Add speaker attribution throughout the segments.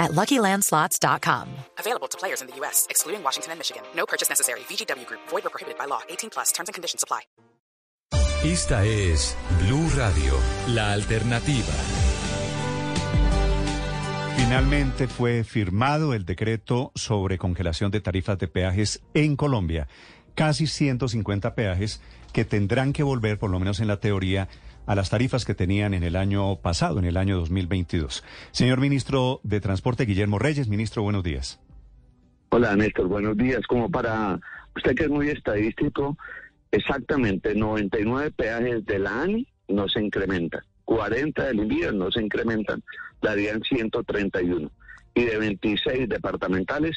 Speaker 1: at LuckyLandSlots.com.
Speaker 2: Available to players in the U.S., excluding Washington and Michigan. No purchase necessary. VGW Group. Void or prohibited by law. 18 plus. Terms and conditions apply.
Speaker 3: Esta es Blue Radio, la alternativa.
Speaker 4: Finalmente fue firmado el decreto sobre congelación de tarifas de peajes en Colombia. Casi 150 peajes que tendrán que volver, por lo menos en la teoría, a las tarifas que tenían en el año pasado, en el año 2022. Señor ministro de Transporte, Guillermo Reyes, ministro, buenos días.
Speaker 5: Hola, Néstor, buenos días. Como para usted que es muy estadístico, exactamente 99 peajes de la ANI no se incrementan, 40 del envío no se incrementan, darían 131. Y de 26 departamentales,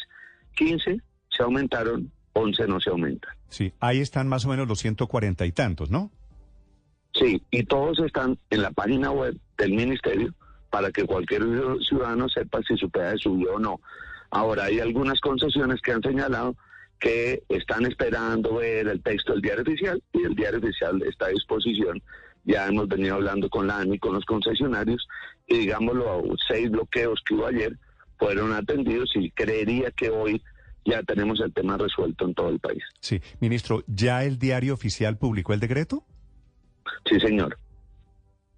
Speaker 5: 15 se aumentaron, 11 no se aumentan.
Speaker 4: Sí, ahí están más o menos los 140 y tantos, ¿no?
Speaker 5: Sí, y todos están en la página web del ministerio para que cualquier ciudadano sepa si su peaje subió o no. Ahora, hay algunas concesiones que han señalado que están esperando ver el texto del diario oficial y el diario oficial está a disposición. Ya hemos venido hablando con la ANI, con los concesionarios, y digámoslo, seis bloqueos que hubo ayer fueron atendidos y creería que hoy ya tenemos el tema resuelto en todo el país.
Speaker 4: Sí, ministro, ¿ya el diario oficial publicó el decreto?
Speaker 5: Sí, señor.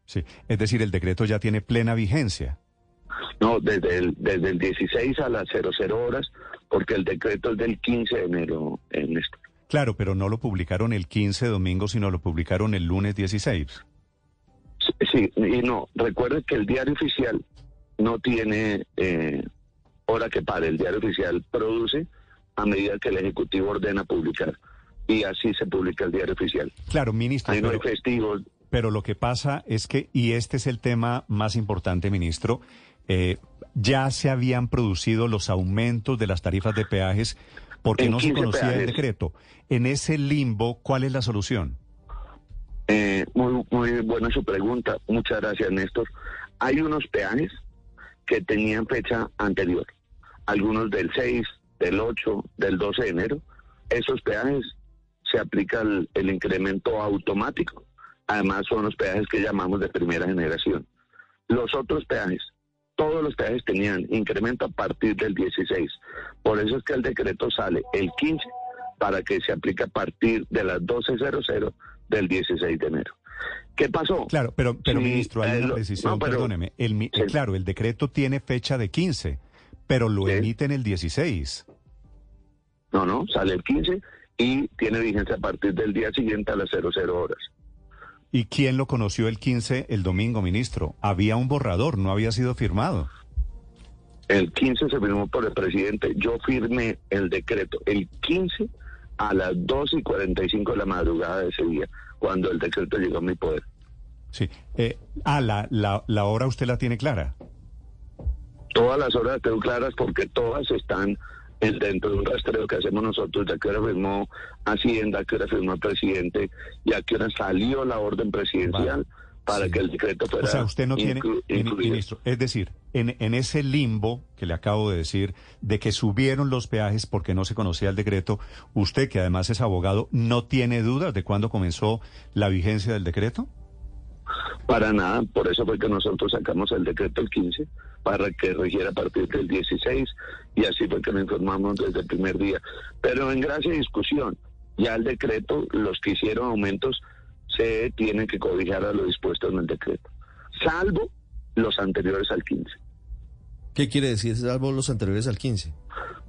Speaker 4: Sí, es decir, el decreto ya tiene plena vigencia.
Speaker 5: No, desde el, desde el 16 a las 00 horas, porque el decreto es del 15 de enero en esto.
Speaker 4: Claro, pero no lo publicaron el 15 domingo, sino lo publicaron el lunes 16.
Speaker 5: Sí, sí y no, recuerde que el diario oficial no tiene eh, hora que pare, el diario oficial produce a medida que el Ejecutivo ordena publicar. Y así se publica el diario oficial.
Speaker 4: Claro, ministro.
Speaker 5: Ahí no hay festivos.
Speaker 4: Pero lo que pasa es que, y este es el tema más importante, ministro, eh, ya se habían producido los aumentos de las tarifas de peajes porque
Speaker 5: En
Speaker 4: no se
Speaker 5: 15
Speaker 4: conocía el
Speaker 5: peajes.
Speaker 4: decreto. En ese limbo, ¿cuál es la solución?
Speaker 5: Eh, muy, muy buena su pregunta. Muchas gracias, Néstor. Hay unos peajes que tenían fecha anterior. Algunos del 6, del 8, del 12 de enero. Esos peajes se aplica el, el incremento automático. Además, son los peajes que llamamos de primera generación. Los otros peajes, todos los peajes tenían incremento a partir del 16. Por eso es que el decreto sale el 15 para que se aplique a partir de las 12.00 del 16 de enero. ¿Qué pasó?
Speaker 4: Claro, pero, pero
Speaker 5: Sí,
Speaker 4: ministro, hay
Speaker 5: eh,
Speaker 4: una decisión,
Speaker 5: no,
Speaker 4: perdóneme. El,
Speaker 5: Sí.
Speaker 4: Claro, el decreto tiene fecha de 15, pero lo
Speaker 5: Sí.
Speaker 4: emiten el 16.
Speaker 5: No, no, sale el 15 y tiene vigencia a partir del día siguiente a las 00 horas.
Speaker 4: ¿Y quién lo conoció el 15 el domingo, ministro? Había un borrador, no había sido firmado.
Speaker 5: El 15 se firmó por el presidente. Yo firmé el decreto el 15 a las 2 y 45 de la madrugada de ese día, cuando el decreto llegó a mi poder.
Speaker 4: Sí. Eh, ah, la, la, la hora usted la tiene clara.
Speaker 5: Todas las horas tengo claras porque todas están dentro de un rastreo que hacemos nosotros, de a qué hora firmó Hacienda, a qué hora firmó el presidente y a qué hora salió la orden presidencial para
Speaker 4: Sí.
Speaker 5: que el decreto fuera
Speaker 4: O sea, usted no tiene, ministro, es decir, en, en ese limbo que le acabo de decir, de que subieron los peajes porque no se conocía el decreto, usted que además es abogado, ¿no tiene dudas de cuándo comenzó la vigencia del decreto?
Speaker 5: Para nada, por eso fue que nosotros sacamos el decreto el 15 para que regiera a partir del 16 y así fue que lo informamos desde el primer día. Pero en gracia y discusión, ya el decreto, los que hicieron aumentos se tienen que cobijar a lo dispuesto en el decreto, salvo los anteriores al 15.
Speaker 6: ¿Qué quiere decir salvo los anteriores al 15?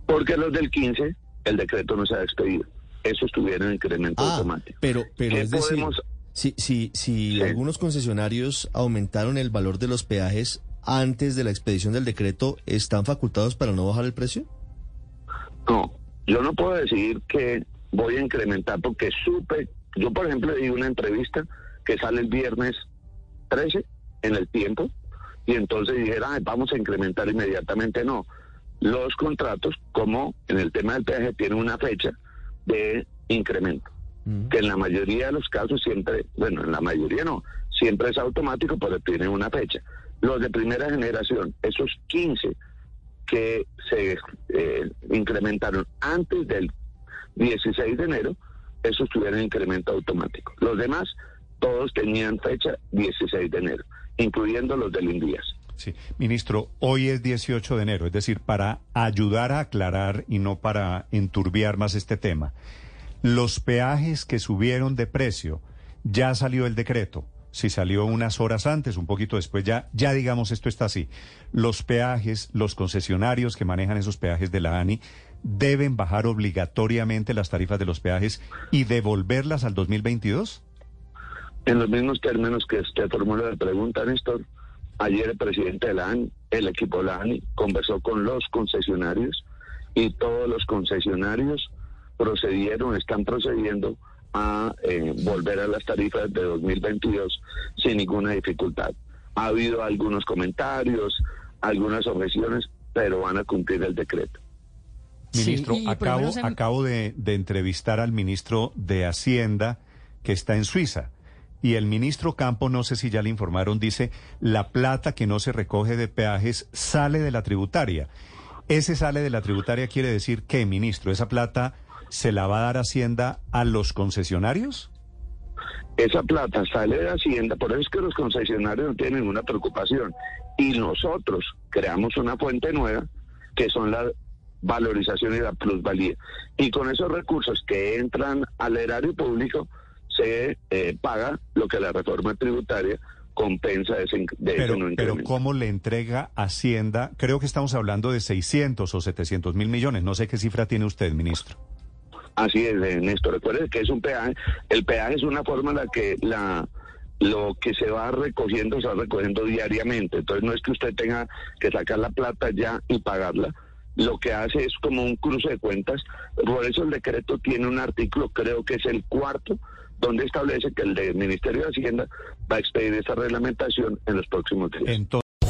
Speaker 5: Porque los del 15, el decreto no se ha expedido. Eso estuviera en incremento
Speaker 6: Ah,
Speaker 5: automático.
Speaker 6: pero, pero
Speaker 5: ¿Qué
Speaker 6: es decir,
Speaker 5: podemos-
Speaker 6: si, si, si
Speaker 5: Sí.
Speaker 6: algunos concesionarios aumentaron el valor de los peajes antes de la expedición del decreto, ¿están facultados para no bajar el precio?
Speaker 5: No, yo no puedo decir que voy a incrementar porque supe, yo por ejemplo di una entrevista que sale el viernes 13 en el tiempo y entonces dijera, "Ay, vamos a incrementar inmediatamente. No, los contratos, como en el tema del peaje, tienen una fecha de incremento. Que en la mayoría de los casos siempre, bueno, en la mayoría no, siempre es automático, pero tiene una fecha. Los de primera generación, esos 15 que se eh, incrementaron antes del 16 de enero, esos tuvieron incremento automático. Los demás, todos tenían fecha 16 de enero, incluyendo los del INDIAS.
Speaker 4: Sí, ministro, hoy es 18 de enero, es decir, para ayudar a aclarar y no para enturbiar más este tema. Los peajes que subieron de precio, ya salió el decreto. Si salió unas horas antes, un poquito después, ya, ya digamos esto está así. Los peajes, los concesionarios que manejan esos peajes de la ANI, deben bajar obligatoriamente las tarifas de los peajes y devolverlas al 2022?
Speaker 5: En los mismos términos que usted formuló la pregunta, Néstor, ayer el presidente de la ANI, el equipo de la ANI, conversó con los concesionarios y todos los concesionarios procedieron, están procediendo a eh, volver a las tarifas de 2022 sin ninguna dificultad. Ha habido algunos comentarios, algunas objeciones, pero van a cumplir el decreto.
Speaker 4: Ministro, acabo, acabo de, de entrevistar al ministro de Hacienda que está en Suiza. Y el ministro Campo, no sé si ya le informaron, dice, la plata que no se recoge de peajes sale de la tributaria. Ese sale de la tributaria quiere decir que, ministro, esa plata se la va a dar Hacienda a los concesionarios?
Speaker 5: Esa plata sale de Hacienda, por eso es que los concesionarios no tienen ninguna preocupación. Y nosotros creamos una fuente nueva, que son la valorización y la plusvalía. Y con esos recursos que entran al erario público, se eh, paga lo que la reforma tributaria compensa ese, de
Speaker 4: pero,
Speaker 5: ese no
Speaker 4: pero ¿cómo le entrega Hacienda? Creo que estamos hablando de 600 o 700 mil millones. No sé qué cifra tiene usted, ministro.
Speaker 5: Así es, eh, Néstor. Recuerde que es un peaje. El peaje es una forma en la que la lo que se va recogiendo se va recogiendo diariamente. Entonces no es que usted tenga que sacar la plata ya y pagarla. Lo que hace es como un cruce de cuentas. Por eso el decreto tiene un artículo, creo que es el cuarto, donde establece que el Ministerio de Hacienda va a expedir esa reglamentación en los próximos días.
Speaker 4: Entonces,